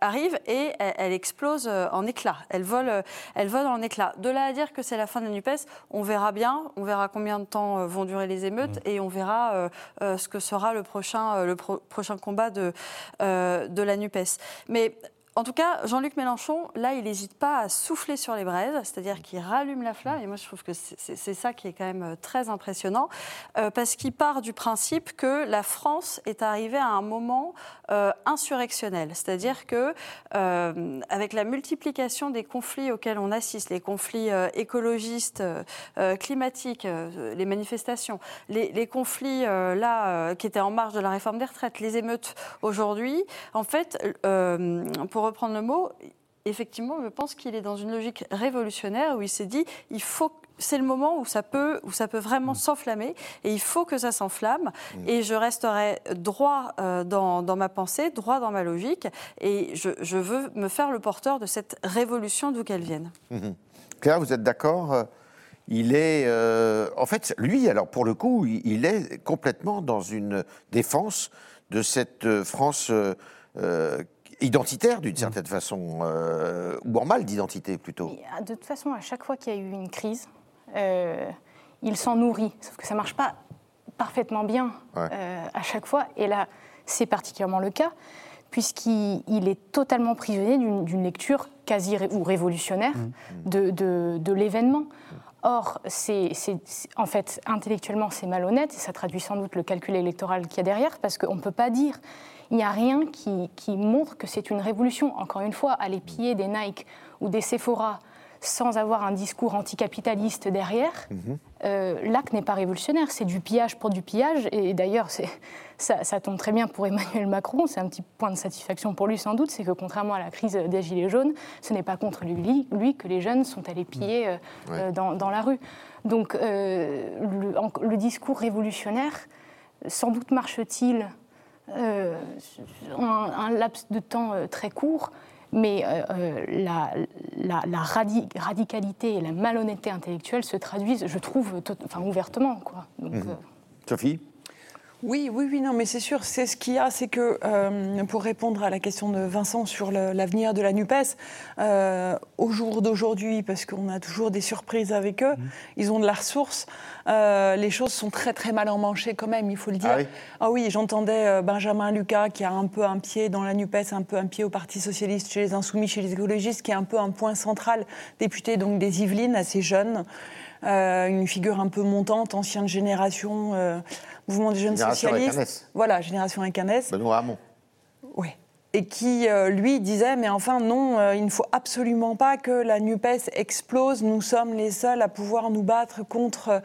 arrive et elle, explose euh, en éclats. Elle vole, elle vole en éclats. De là à dire que c'est la fin de la NUPES, on verra bien. On verra combien de temps vont durer les émeutes mm. et on verra ce que sera le prochain, le prochain combat de, de la NUPES. Mais en tout cas, Jean-Luc Mélenchon, là, il n'hésite pas à souffler sur les braises, c'est-à-dire qu'il rallume la flamme. Et moi, je trouve que c'est ça qui est quand même euh, très impressionnant, euh, parce qu'il part du principe que la France est arrivée à un moment euh, insurrectionnel, c'est-à-dire que avec la multiplication des conflits auxquels on assiste, les conflits écologistes, climatiques, les manifestations, les, les conflits là qui étaient en marge de la réforme des retraites, les émeutes aujourd'hui, en fait, pour reprendre le mot, effectivement, je pense qu'il est dans une logique révolutionnaire où il s'est dit il faut c'est le moment où ça peut, où ça peut vraiment mm. s'enflammer et il faut que ça s'enflamme mm. et je resterai droit euh, dans, ma pensée, droit dans ma logique et je, veux me faire le porteur de cette révolution d'où qu'elle vienne. Mm-hmm. Claire, vous êtes d'accord euh, il est, euh, en fait, lui, alors pour le coup, il est complètement dans une défense de cette France identitaire d'une mm. certaine façon, euh, ou en mal d'identité plutôt. De toute façon, à chaque fois qu'il y a eu une crise, euh, il s'en nourrit. Sauf que ça ne marche pas parfaitement bien euh, à chaque fois. Et là, c'est particulièrement le cas, puisqu'il est totalement prisonnier d'une lecture quasi ou révolutionnaire mm. de, de, l'événement. Or, c'est, en fait, intellectuellement, c'est malhonnête et ça traduit sans doute le calcul électoral qu'il y a derrière, parce qu'on ne peut pas dire il n'y a rien qui, montre que c'est une révolution. Encore une fois, aller piller des Nike ou des Sephora sans avoir un discours anticapitaliste derrière, mhm. euh, l'acte n'est pas révolutionnaire, c'est du pillage pour du pillage. Et d'ailleurs, ça, ça, tombe très bien pour Emmanuel Macron, c'est un petit point de satisfaction pour lui sans doute, c'est que contrairement à la crise des Gilets jaunes, ce n'est pas contre lui, lui, que les jeunes sont allés piller euh, euh, dans, la rue. Donc le discours révolutionnaire, sans doute marche-t-il euh, un, laps de temps euh, très court, mais euh, la, la, radicalité et la malhonnêteté intellectuelle se traduisent, je trouve, enfin, ouvertement. Quoi. Donc, mhm. Sophie? Oui, oui, oui, non, mais c'est sûr, c'est ce qu'il y a, c'est que euh, pour répondre à la question de Vincent sur l'avenir de la NUPES, euh, au jour d'aujourd'hui, parce qu'on a toujours des surprises avec eux, mmh. ils ont de la ressource, euh, les choses sont très très mal emmanchées quand même, il faut le dire. Ah oui, ah oui j'entendais Benjamin Lucas qui a un peu un pied dans la NUPES, un peu un pied au Parti Socialiste, chez les Insoumis, chez les écologistes, qui est un peu un point central, député donc des Yvelines, assez jeune. une figure un peu montante, ancienne génération, mouvement des jeunes socialistes. Voilà, Génération Incarnès. Benoît Hamon. Oui. Et qui, euh, lui, disait, mais enfin, non, euh, il ne faut absolument pas que la NUPES explose. Nous sommes les seuls à pouvoir nous battre contre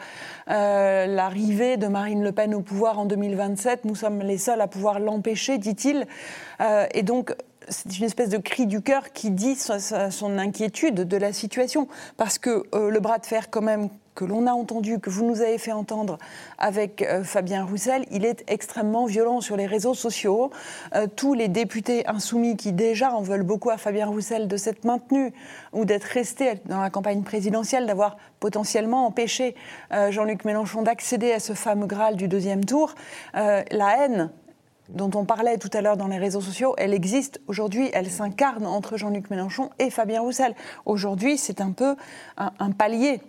euh, l'arrivée de Marine Le Pen au pouvoir en 2027. Nous sommes les seuls à pouvoir l'empêcher, dit-il. et donc, c'est une espèce de cri du cœur qui dit son, inquiétude de la situation. Parce que le bras de fer, quand même, que l'on a entendu, que vous nous avez fait entendre avec euh, Fabien Roussel, il est extrêmement violent sur les réseaux sociaux. Euh, tous les députés insoumis qui déjà en veulent beaucoup à Fabien Roussel de s'être maintenu ou d'être resté dans la campagne présidentielle, d'avoir potentiellement empêché euh, Jean-Luc Mélenchon d'accéder à ce fameux Graal du deuxième tour, la haine dont on parlait tout à l'heure dans les réseaux sociaux, elle existe aujourd'hui, elle s'incarne entre Jean-Luc Mélenchon et Fabien Roussel. Aujourd'hui, c'est un peu un palier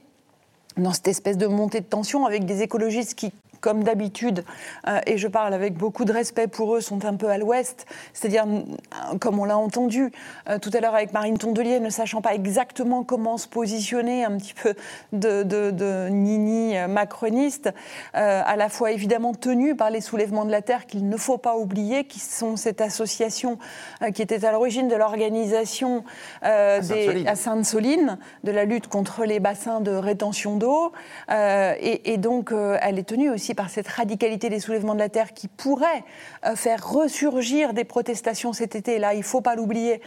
dans cette espèce de montée de tension avec des écologistes qui comme d'habitude, euh, et je parle avec beaucoup de respect pour eux, sont un peu à l'ouest, c'est-à-dire, euh, comme on l'a entendu euh, tout à l'heure avec Marine Tondelier, ne sachant pas exactement comment se positionner, un petit peu de, de, nini macroniste, à la fois évidemment tenu par les soulèvements de la Terre qu'il ne faut pas oublier, qui sont cette association qui était à l'origine de l'organisation à Sainte-Soline, de la lutte contre les bassins de rétention d'eau, et, et, donc elle est tenue aussi par cette radicalité des soulèvements de la terre qui pourrait euh, faire ressurgir des protestations cet été. Là, il ne faut pas l'oublier,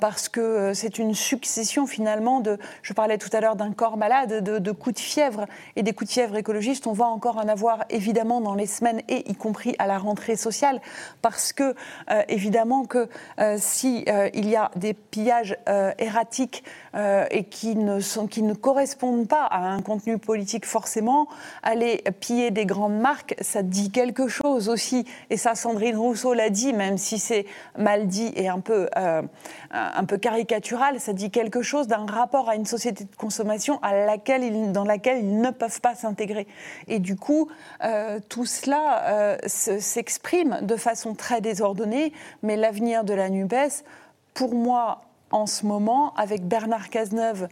parce que euh, c'est une succession finalement de, je parlais tout à l'heure d'un corps malade, de, coups de fièvre, et des coups de fièvre écologistes, on va encore en avoir évidemment dans les semaines, et y compris à la rentrée sociale, parce que évidemment que si il y a des pillages erratiques et qui ne, correspondent pas à un contenu politique forcément, aller piller des grandes marques, ça dit quelque chose aussi. Et ça, Sandrine Rousseau l'a dit, même si c'est mal dit et un peu, euh, un peu caricatural, ça dit quelque chose d'un rapport à une société de consommation à laquelle dans laquelle ils ne peuvent pas s'intégrer. Et du coup, euh, tout cela euh, s'exprime de façon très désordonnée, mais l'avenir de la NUPES, pour moi, en ce moment, avec Bernard Cazeneuve,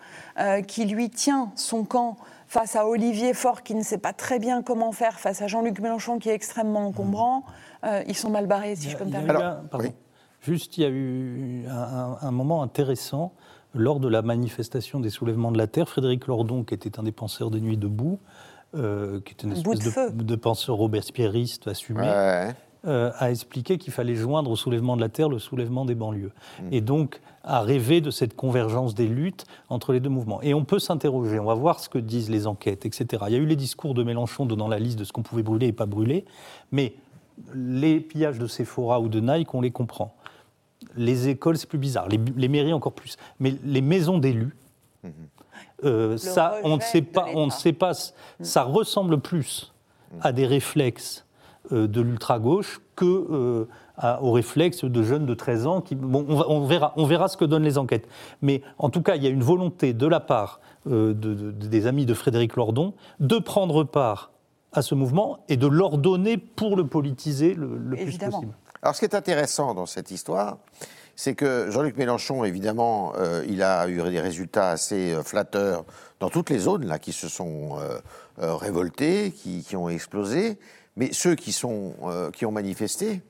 qui lui tient son camp face à Olivier Faure qui ne sait pas très bien comment faire, face à Jean-Luc Mélenchon qui est extrêmement encombrant, euh, ils sont mal barrés, si je peux me permettre. Juste, il y a eu un, moment intéressant lors de la manifestation des soulèvements de la Terre. Frédéric Lordon, qui était un des penseurs des Nuits debout, euh, qui était une espèce de, de, penseur robespierriste assumé, euh, a expliqué qu'il fallait joindre au soulèvement de la Terre le soulèvement des banlieues. Mm. Et donc, a rêvé de cette convergence des luttes entre les deux mouvements. Et on peut s'interroger, on va voir ce que disent les enquêtes, etc. Il y a eu les discours de Mélenchon donnant la liste de ce qu'on pouvait brûler et pas brûler, mais les pillages de Sephora ou de Nike, on les comprend. Les écoles, c'est plus bizarre. Les, mairies, encore plus. Mais les maisons d'élus, mm-hmm. euh, ça, on ne sait pas, on ne sait pas, ça ressemble plus à des réflexes euh, de l'ultra-gauche que euh, au réflexe de jeunes de 13 ans. Qui, bon, on, verra, on verra ce que donnent les enquêtes. Mais en tout cas, il y a une volonté de la part euh, des amis de Frédéric Lordon de prendre part à ce mouvement et de l'ordonner pour le politiser le, plus possible. Alors, ce qui est intéressant dans cette histoire, c'est que Jean-Luc Mélenchon, évidemment, euh, il a eu des résultats assez euh, flatteurs dans toutes les zones là qui se sont révoltées, qui, qui, ont explosé. Mais ceux qui, sont, qui ont manifesté,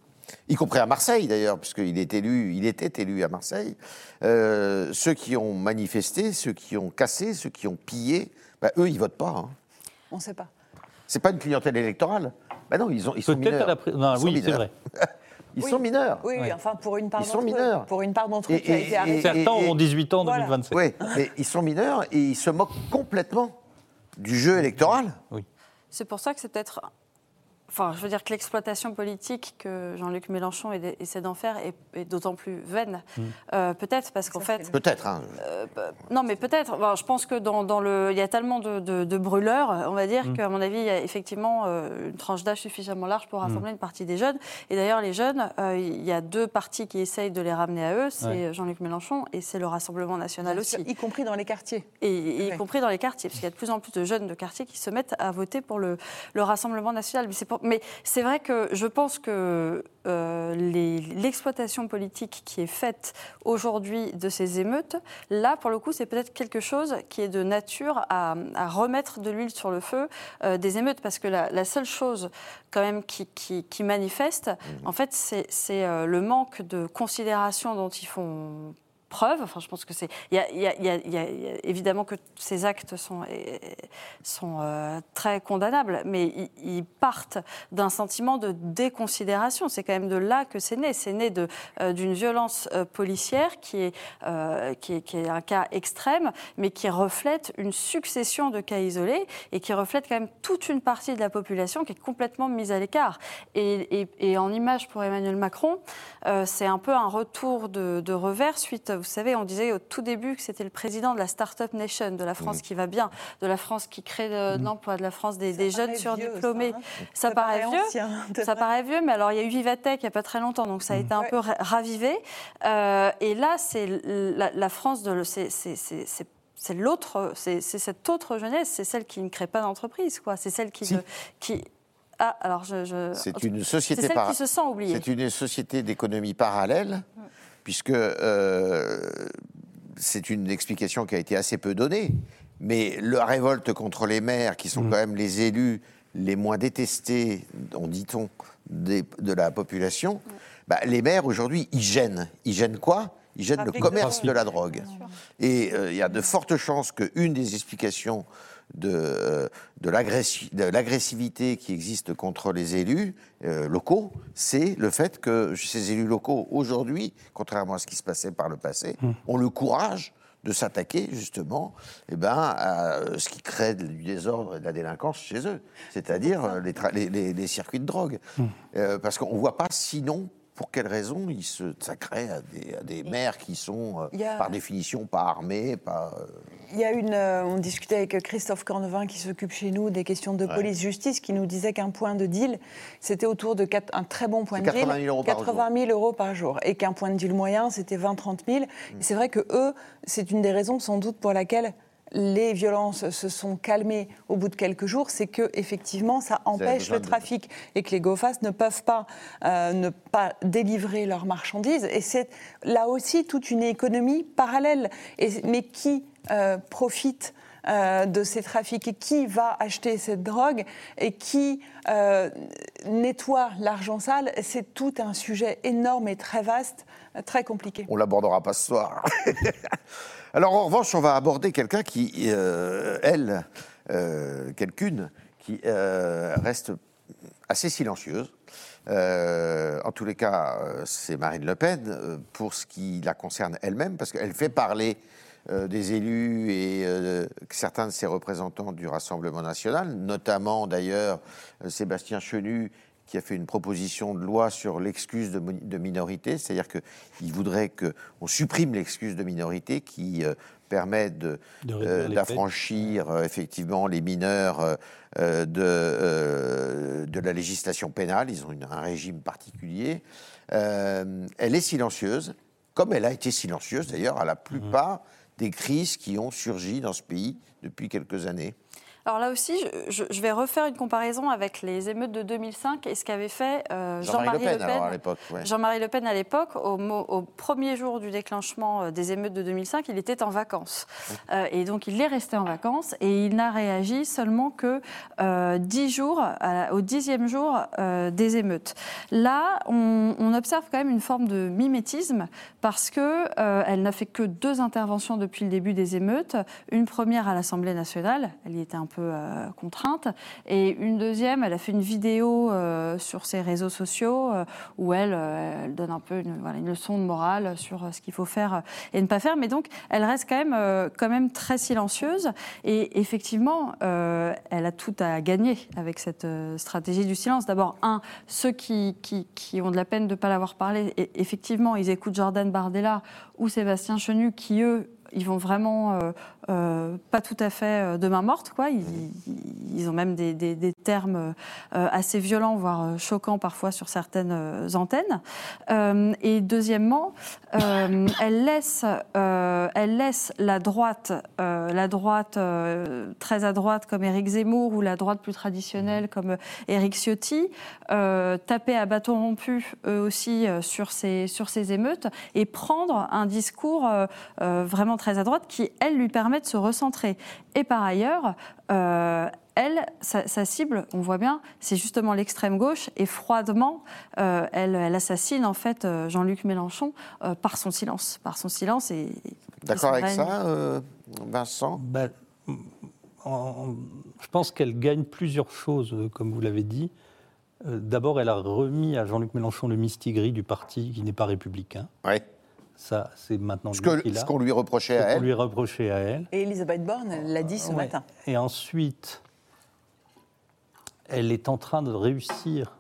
y compris à Marseille d'ailleurs, puisqu'il est élu, il était élu à Marseille. Euh, ceux qui ont manifesté, ceux qui ont cassé, ceux qui ont pillé, bah, eux, ils votent pas. Hein. On ne sait pas. C'est pas une clientèle électorale. Bah non, ils, ont, ils sont mineurs. À la... oui, c'est vrai. Ils sont mineurs. Oui, enfin pour une part d'entre eux. mineurs. Pour une part d'entre eux qui a été arrêtée. Certains ont 18 ans en 2027. Oui, mais ils sont mineurs et ils se moquent complètement du jeu électoral. Oui. C'est pour ça que c'est peut-être Enfin, je veux dire que l'exploitation politique que Jean-Luc Mélenchon essaie d'en faire est, d'autant plus vaine. Mm. Euh, peut-être parce qu'en fait. Peut-être. Hein. Euh, non, mais peut-être. je pense que dans, le, il y a tellement de, brûleurs, on va dire, mm. qu'à mon avis, il y a effectivement euh, une tranche d'âge suffisamment large pour rassembler mm. une partie des jeunes. Et d'ailleurs, les jeunes, il y a deux partis qui essayent de les ramener à eux. C'est Jean-Luc Mélenchon et c'est le Rassemblement national aussi. y compris dans les quartiers. Et, y compris dans les quartiers, parce qu'il y a de plus en plus de jeunes de quartiers qui se mettent à voter pour le, le Rassemblement national. Mais c'est mais c'est vrai que je pense que euh, l'exploitation politique qui est faite aujourd'hui de ces émeutes, là, pour le coup, c'est peut-être quelque chose qui est de nature à, remettre de l'huile sur le feu euh, des émeutes. Parce que la, seule chose, quand même, qui, manifeste, mmh. en fait, c'est euh, le manque de considération dont ils font preuve. Enfin, je pense que c'est. Il y, a évidemment que ces actes sont, sont euh, très condamnables, mais ils, partent d'un sentiment de déconsidération. C'est quand même de là que c'est né. C'est né euh, d'une violence euh, policière qui est, qui est, un cas extrême, mais qui reflète une succession de cas isolés et qui reflète quand même toute une partie de la population qui est complètement mise à l'écart. Et, en image pour Emmanuel Macron, c'est un peu un retour de revers suite vous savez, on disait au tout début que c'était le président de la Start-up Nation, de la France mm. qui va bien, de la France qui crée de, mm. l'emploi, de la France des, jeunes surdiplômés. Ça, hein. paraît, vieux. Ça paraît vieux, mais alors il y a eu Vivatech il n'y a pas très longtemps, donc ça a mm. été un peu ravivé. Euh, et là, c'est la, France de. C'est c'est l'autre, c'est cette autre jeunesse, c'est celle qui ne crée pas d'entreprise, quoi. C'est celle qui, qui ah, alors je, c'est une société celle qui se sent oubliée. C'est une société d'économie parallèle, puisque euh, c'est une explication qui a été assez peu donnée. Mais la révolte contre les maires, qui sont mm. quand même les élus les moins détestés, on dit-on, de la population, bah, les maires aujourd'hui, ils gênent. Ils gênent quoi? Ils gênent le commerce de la drogue. Et euh, il y a de fortes chances qu'une des explications de, euh, de l'agressivité qui existe contre les élus euh, locaux, c'est le fait que ces élus locaux, aujourd'hui, contrairement à ce qui se passait par le passé, mmh. ont le courage de s'attaquer justement eh ben, à ce qui crée du désordre et de la délinquance chez eux, c'est-à-dire les, les, circuits de drogue. Mmh. parce qu'on ne voit pas sinon pour quelles raisons il se, crée à des, maires qui sont, euh, par définition, pas armés pas, euh, Il y a une. Euh, on discutait avec Christophe Cornevin, qui s'occupe chez nous des questions de police-justice, qui nous disait qu'un point de deal, c'était autour de un très bon point de deal. 80 000 euros par jour. Et qu'un point de deal moyen, c'était 20-30 000. Et c'est vrai que eux, c'est une des raisons, sans doute, pour laquelle les violences se sont calmées au bout de quelques jours, c'est que effectivement ça empêche le trafic et que les GOFAS ne peuvent pas euh, ne pas délivrer leurs marchandises. Et c'est là aussi toute une économie parallèle. mais qui euh, profite euh, de ces trafics et qui va acheter cette drogue et qui nettoie l'argent sale, c'est tout un sujet énorme et très vaste, très compliqué. On l'abordera pas ce soir. Alors en revanche, on va aborder quelqu'un qui, euh, elle, euh, quelqu'une, qui euh, reste assez silencieuse. en tous les cas, c'est Marine Le Pen, pour ce qui la concerne elle-même, parce qu'elle fait parler des élus et certains de ses représentants du Rassemblement national, notamment d'ailleurs Sébastien Chenu, qui a fait une proposition de loi sur l'excuse de, minorité, c'est-à-dire qu'il voudrait qu'on supprime l'excuse de minorité qui euh, permet euh, d'affranchir euh, effectivement les mineurs de, de la législation pénale. Ils ont un régime particulier. elle est silencieuse, comme elle a été silencieuse d'ailleurs à la plupart des crises qui ont surgi dans ce pays depuis quelques années. Alors là aussi, je, vais refaire une comparaison avec les émeutes de 2005 et ce qu'avait fait euh, Jean-Marie Le Pen, à l'époque. Jean-Marie Le Pen à l'époque, au, premier jour du déclenchement euh, des émeutes de 2005, il était en vacances. Euh, et donc il est resté en vacances et il n'a réagi seulement que dix jours, au dixième jour des émeutes. Là, on, on, observe quand même une forme de mimétisme parce que elle n'a fait que deux interventions depuis le début des émeutes. Une première à l'Assemblée nationale, elle y était un peu euh, contrainte. Et une deuxième, elle a fait une vidéo euh, sur ses réseaux sociaux euh, où elle, donne un peu une, leçon de morale sur ce qu'il faut faire et ne pas faire. Mais donc, elle reste quand même, quand même très silencieuse. Et effectivement, elle a tout à gagner avec cette stratégie du silence. D'abord, un, ceux qui, qui, qui, ont de la peine de ne pas l'avoir parlé, effectivement, ils écoutent Jordan Bardella ou Sébastien Chenu qui, eux, ils vont vraiment euh, pas tout à fait euh, de main morte, quoi. Ils, ont même des, termes assez violents, voire choquants parfois sur certaines antennes. et deuxièmement, elle laisse, elle laisse la droite, la droite très à droite comme Éric Zemmour ou la droite plus traditionnelle comme Éric Ciotti, taper à bâton rompu eux aussi sur ces sur ces émeutes et prendre un discours vraiment très à droite qui, elle, lui permet de se recentrer. Et par ailleurs, euh, elle, sa, cible, on voit bien, c'est justement l'extrême gauche et froidement, euh, elle, elle, assassine en fait euh, Jean-Luc Mélenchon par son silence, par son silence et. D'accord avec ça, Vincent? Ben, Je pense qu'elle gagne plusieurs choses, comme vous l'avez dit. D'abord, elle a remis à Jean-Luc Mélenchon le mistigris du parti qui n'est pas républicain. Oui. Ça, c'est maintenant ce qu'on lui reprochait à elle. lui reprochait à elle. Et Elisabeth Borne l'a dit ce matin. Et ensuite, elle est en train de réussir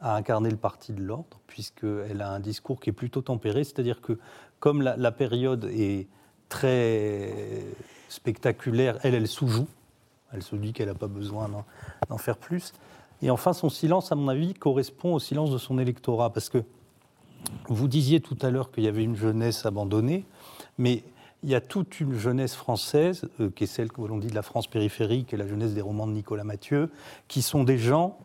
à incarner le parti de l'ordre, puisqu'elle a un discours qui est plutôt tempéré, c'est-à-dire que comme la, période est très spectaculaire, elle, elle sous-joue, elle se dit qu'elle n'a pas besoin d'en faire plus. Et enfin, son silence, à mon avis, correspond au silence de son électorat, parce que vous disiez tout à l'heure qu'il y avait une jeunesse abandonnée, mais il y a toute une jeunesse française, euh, qui est celle que l'on dit de la France périphérique et la jeunesse des romans de Nicolas Mathieu, qui sont des gens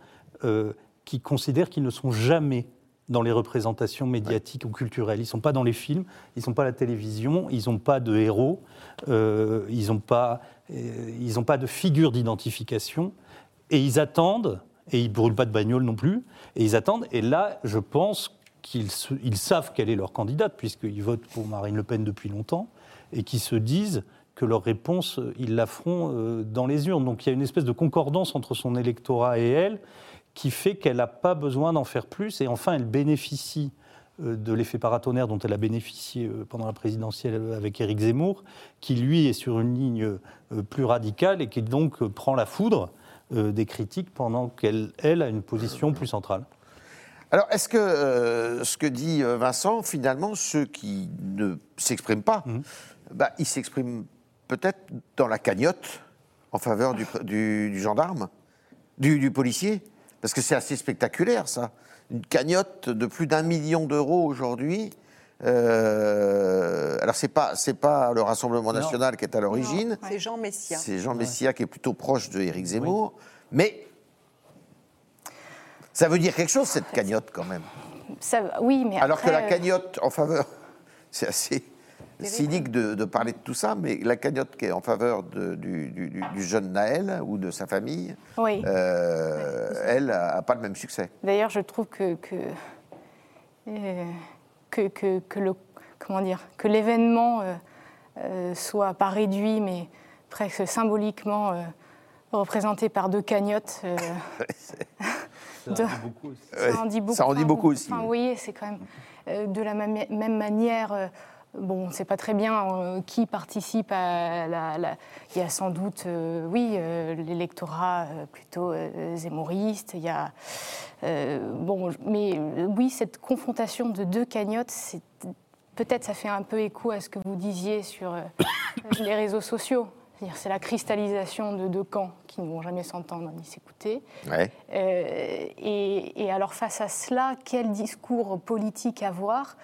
euh, qui considèrent qu'ils ne sont jamais dans les représentations médiatiques ou culturelles. Ils ne sont pas dans les films, ils ne sont pas à la télévision, ils n'ont pas de héros, euh, ils n'ont pas, ils pas de figure d'identification, et ils attendent, et ils ne brûlent pas de bagnole non plus, et ils attendent, et là, je pense qu'ils ils savent quelle est leur candidate, puisqu'ils votent pour Marine Le Pen depuis longtemps, et qui se disent que leur réponse, ils la feront euh, dans les urnes. Donc il y a une espèce de concordance entre son électorat et elle qui fait qu'elle n'a pas besoin d'en faire plus. Et enfin, elle bénéficie euh, de l'effet paratonnerre dont elle a bénéficié euh, pendant la présidentielle avec Éric Zemmour, qui lui est sur une ligne plus radicale et qui donc prend la foudre des critiques pendant qu'elle, elle, a une position plus centrale. Alors, est-ce que ce que dit Vincent, finalement, ceux qui ne s'expriment pas, mmh bah, il s'exprime peut-être dans la cagnotte en faveur du, gendarme, du, policier, parce que c'est assez spectaculaire ça. Une cagnotte de plus d'un million d'euros aujourd'hui. Euh, alors c'est pas c'est pas le Rassemblement national qui est à l'origine. C'est Jean Messia. C'est Jean Messia qui est plutôt proche de Éric Zemmour, mais ça veut dire quelque chose cette cagnotte quand même. Ça, oui, mais alors que la euh, cagnotte en faveur, c'est assez cynique de, parler de tout ça, mais la cagnotte qui est en faveur du, jeune Naël ou de sa famille, euh, elle n'a pas le même succès. D'ailleurs, je trouve que, que, euh, que, le, comment dire, que l'événement euh, soit pas réduit, mais presque symboliquement représenté par deux cagnottes. ça, en dit beaucoup aussi. ça en dit beaucoup aussi. oui, c'est quand même de la même, même manière Bon, on ne sait pas très bien euh, qui participe à la, Il y a sans doute, euh, oui, euh, l'électorat plutôt zémoriste. Il y a, bon, mais oui, cette confrontation de deux cagnottes, peut-être ça fait un peu écho à ce que vous disiez sur les réseaux sociaux. C'est la cristallisation de deux camps qui ne vont jamais s'entendre ni s'écouter. et, et, alors face à cela, quel discours politique avoir?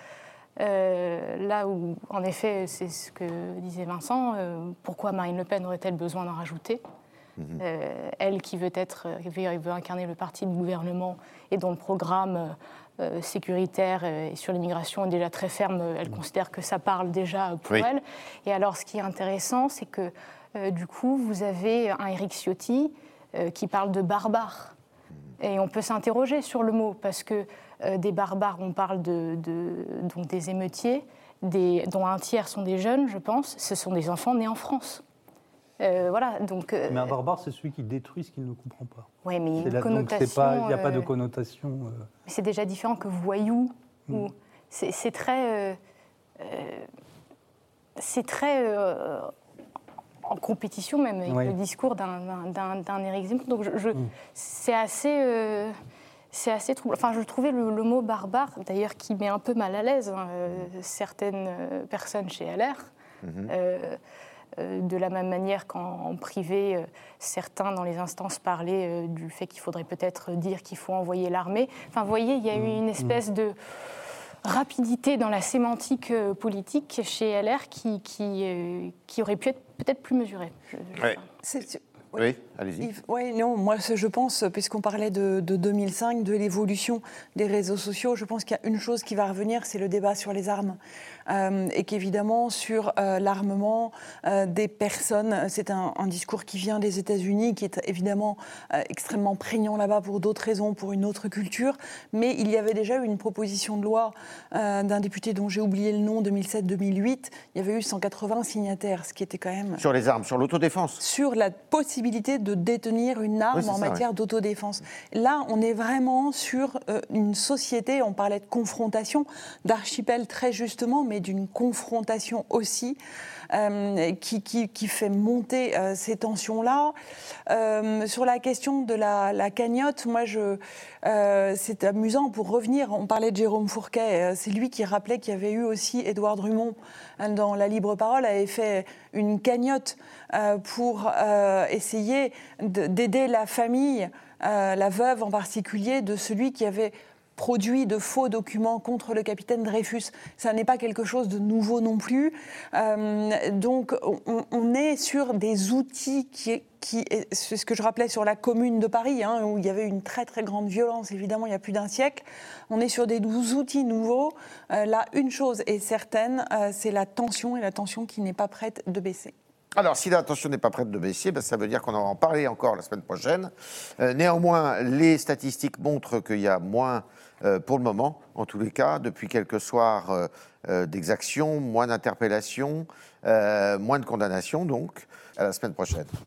Euh, là où, en effet, c'est ce que disait Vincent, euh, pourquoi Marine Le Pen aurait-elle besoin d'en rajouter? Mhm. euh, Elle qui veut, être, veut, incarner le parti du gouvernement et dont le programme sécuritaire et sur l'immigration est déjà très ferme, elle mhm. considère que ça parle déjà pour elle. Et alors, ce qui est intéressant, c'est que du coup, vous avez un Éric Ciotti qui parle de barbare. Mhm. Et on peut s'interroger sur le mot, parce que euh, des barbares, on parle de, donc des émeutiers, des, dont un tiers sont des jeunes, je pense. Ce sont des enfants nés en France. Euh, voilà, donc, euh, mais un barbare, c'est celui qui détruit ce qu'il ne comprend pas. Oui, mais il n'y a pas de connotation. C'est déjà différent que voyou. Hmm. C'est très. c'est très. En compétition, même, avec le discours d'un Éric Zemmour. Donc, je, hmm. c'est assez c'est assez troublant. Enfin, je trouvais le, mot barbare, d'ailleurs, qui met un peu mal à l'aise hein, euh, certaines euh, personnes chez LR. Mhm. Euh, de la même manière qu'en privé, certains dans les instances parlaient du fait qu'il faudrait peut-être dire qu'il faut envoyer l'armée. Enfin, vous voyez, il y a eu mhm. une espèce de rapidité dans la sémantique politique chez LR qui, qui, qui aurait pu être peut-être plus mesurée. Oui, allez-y. Oui, non, moi je pense, puisqu'on parlait de, 2005, de l'évolution des réseaux sociaux, je pense qu'il y a une chose qui va revenir, c'est le débat sur les armes. Euh, et qu'évidemment, sur euh, l'armement euh, des personnes, c'est un, discours qui vient des États-Unis, qui est évidemment extrêmement prégnant là-bas pour d'autres raisons, pour une autre culture. Mais il y avait déjà eu une proposition de loi d'un député dont j'ai oublié le nom, 2007-2008. Il y avait eu 180 signataires, ce qui était quand même. Sur les armes, sur l'autodéfense Sur la possibilité de détenir une arme en matière d'autodéfense. Là, on est vraiment sur une société, on parlait de confrontation, d'archipel très justement, mais d'une confrontation aussi. Euh, qui, qui, fait monter euh, ces tensions-là. Euh, sur la question de la, cagnotte, moi, je, c'est amusant pour revenir. On parlait de Jérôme Fourquet. c'est lui qui rappelait qu'il y avait eu aussi Édouard Drummond hein, dans La Libre Parole avait fait une cagnotte pour essayer d'aider la famille, la veuve en particulier, de celui qui avait produit de faux documents contre le capitaine Dreyfus. Ça n'est pas quelque chose de nouveau non plus. Euh, donc on, est sur des outils qui, c'est ce que je rappelais sur la commune de Paris, hein, où il y avait une très très grande violence, évidemment, il y a plus d'un siècle. On est sur des outils nouveaux. Euh, là, une chose est certaine, euh, c'est la tension, et la tension qui n'est pas prête de baisser. Alors, si la tension n'est pas prête de baisser, ben, ça veut dire qu'on va en parler encore la semaine prochaine. néanmoins, les statistiques montrent qu'il y a moins euh, pour le moment, en tous les cas, depuis quelques soirs euh, euh, d'exactions, moins d'interpellations, moins de condamnations, donc, à la semaine prochaine.